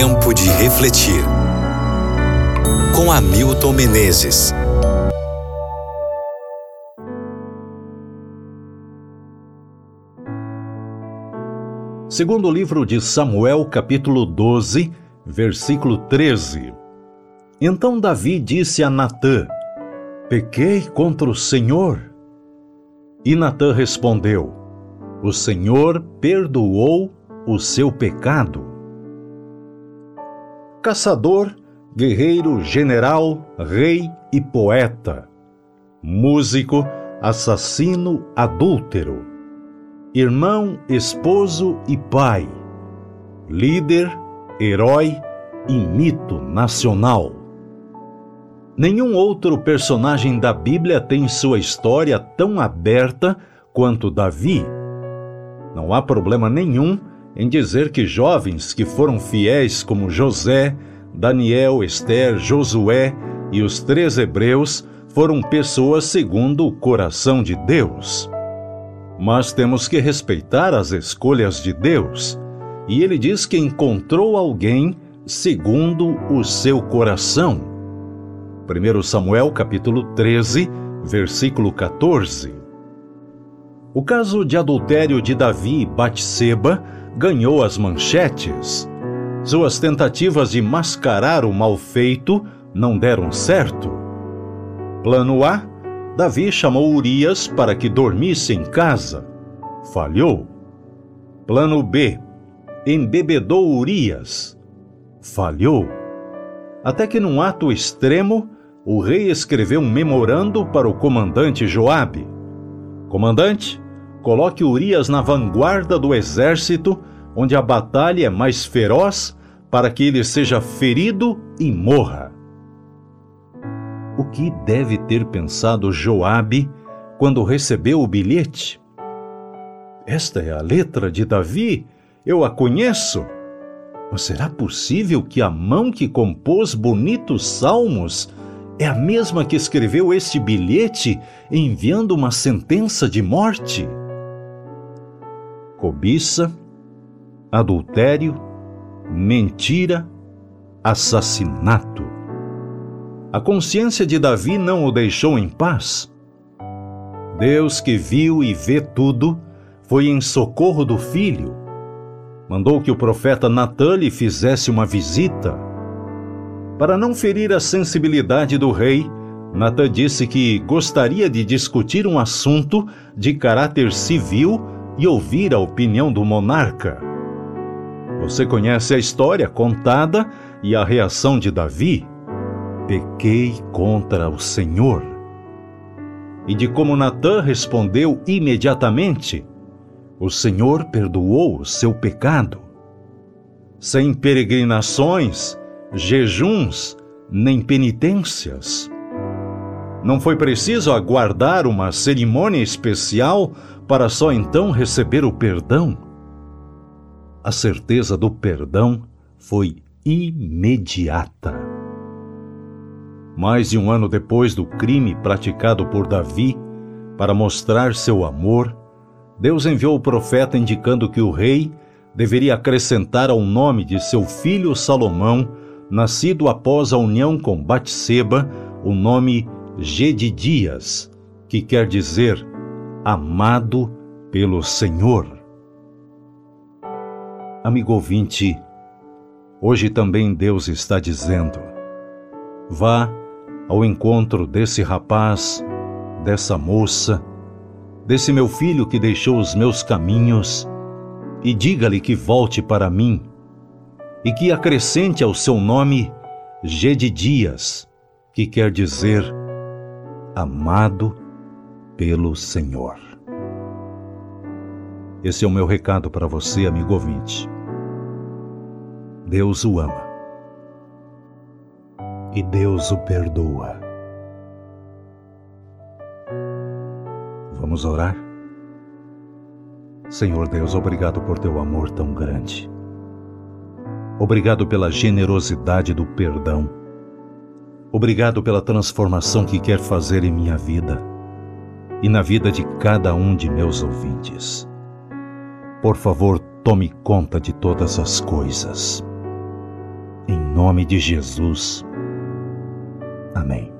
Tempo de refletir. Com Hamilton Menezes. Segundo o livro de Samuel, capítulo 12, versículo 13. Então Davi disse a Natã: Pequei contra o Senhor. E Natã respondeu: O Senhor perdoou o seu pecado. Caçador, guerreiro, general, rei e poeta. Músico, assassino, adúltero. Irmão, esposo e pai. Líder, herói e mito nacional. Nenhum outro personagem da Bíblia tem sua história tão aberta quanto Davi. Não há problema nenhum em dizer que jovens que foram fiéis como José, Daniel, Esther, Josué e os três hebreus foram pessoas segundo o coração de Deus. Mas temos que respeitar as escolhas de Deus, e ele diz que encontrou alguém segundo o seu coração. 1 Samuel capítulo 13, versículo 14. O caso de adultério de Davi e Batseba ganhou as manchetes. Suas tentativas de mascarar o mal feito não deram certo. Plano A: Davi chamou Urias para que dormisse em casa. Falhou. Plano B: embebedou Urias. Falhou. Até que num ato extremo, o rei escreveu um memorando para o comandante Joabe. Comandante, coloque Urias na vanguarda do exército, onde a batalha é mais feroz, para que ele seja ferido e morra. O que deve ter pensado Joabe quando recebeu o bilhete? Esta é a letra de Davi, eu a conheço. Mas será possível que a mão que compôs bonitos salmos é a mesma que escreveu este bilhete enviando uma sentença de morte? Cobiça, adultério, mentira, assassinato. A consciência de Davi não o deixou em paz. Deus, que viu e vê tudo, foi em socorro do filho. Mandou que o profeta Natã lhe fizesse uma visita. Para não ferir a sensibilidade do rei, Natã disse que gostaria de discutir um assunto de caráter civil e ouvir a opinião do monarca. Você conhece a história contada e a reação de Davi? Pequei contra o Senhor. E de como Natã respondeu imediatamente: O Senhor perdoou o seu pecado. Sem peregrinações, jejuns, nem penitências. Não foi preciso aguardar uma cerimônia especial para só então receber o perdão. A certeza do perdão foi imediata. Mais de um ano depois do crime praticado por Davi, para mostrar seu amor, Deus enviou o profeta indicando que o rei deveria acrescentar ao nome de seu filho Salomão, nascido após a união com Batseba, o nome Gedidias, que quer dizer amado pelo Senhor. Amigo ouvinte, hoje também Deus está dizendo: vá ao encontro desse rapaz, dessa moça, desse meu filho que deixou os meus caminhos, e diga-lhe que volte para mim, e que acrescente ao seu nome Gedidias, que quer dizer amado pelo Senhor. Esse é o meu recado para você, amigo ouvinte. Deus o ama. E Deus o perdoa. Vamos orar? Senhor Deus, obrigado por teu amor tão grande. Obrigado pela generosidade do perdão Obrigado pela transformação que quer fazer em minha vida e na vida de cada um de meus ouvintes. Por favor, tome conta de todas as coisas. em nome de Jesus. Amém.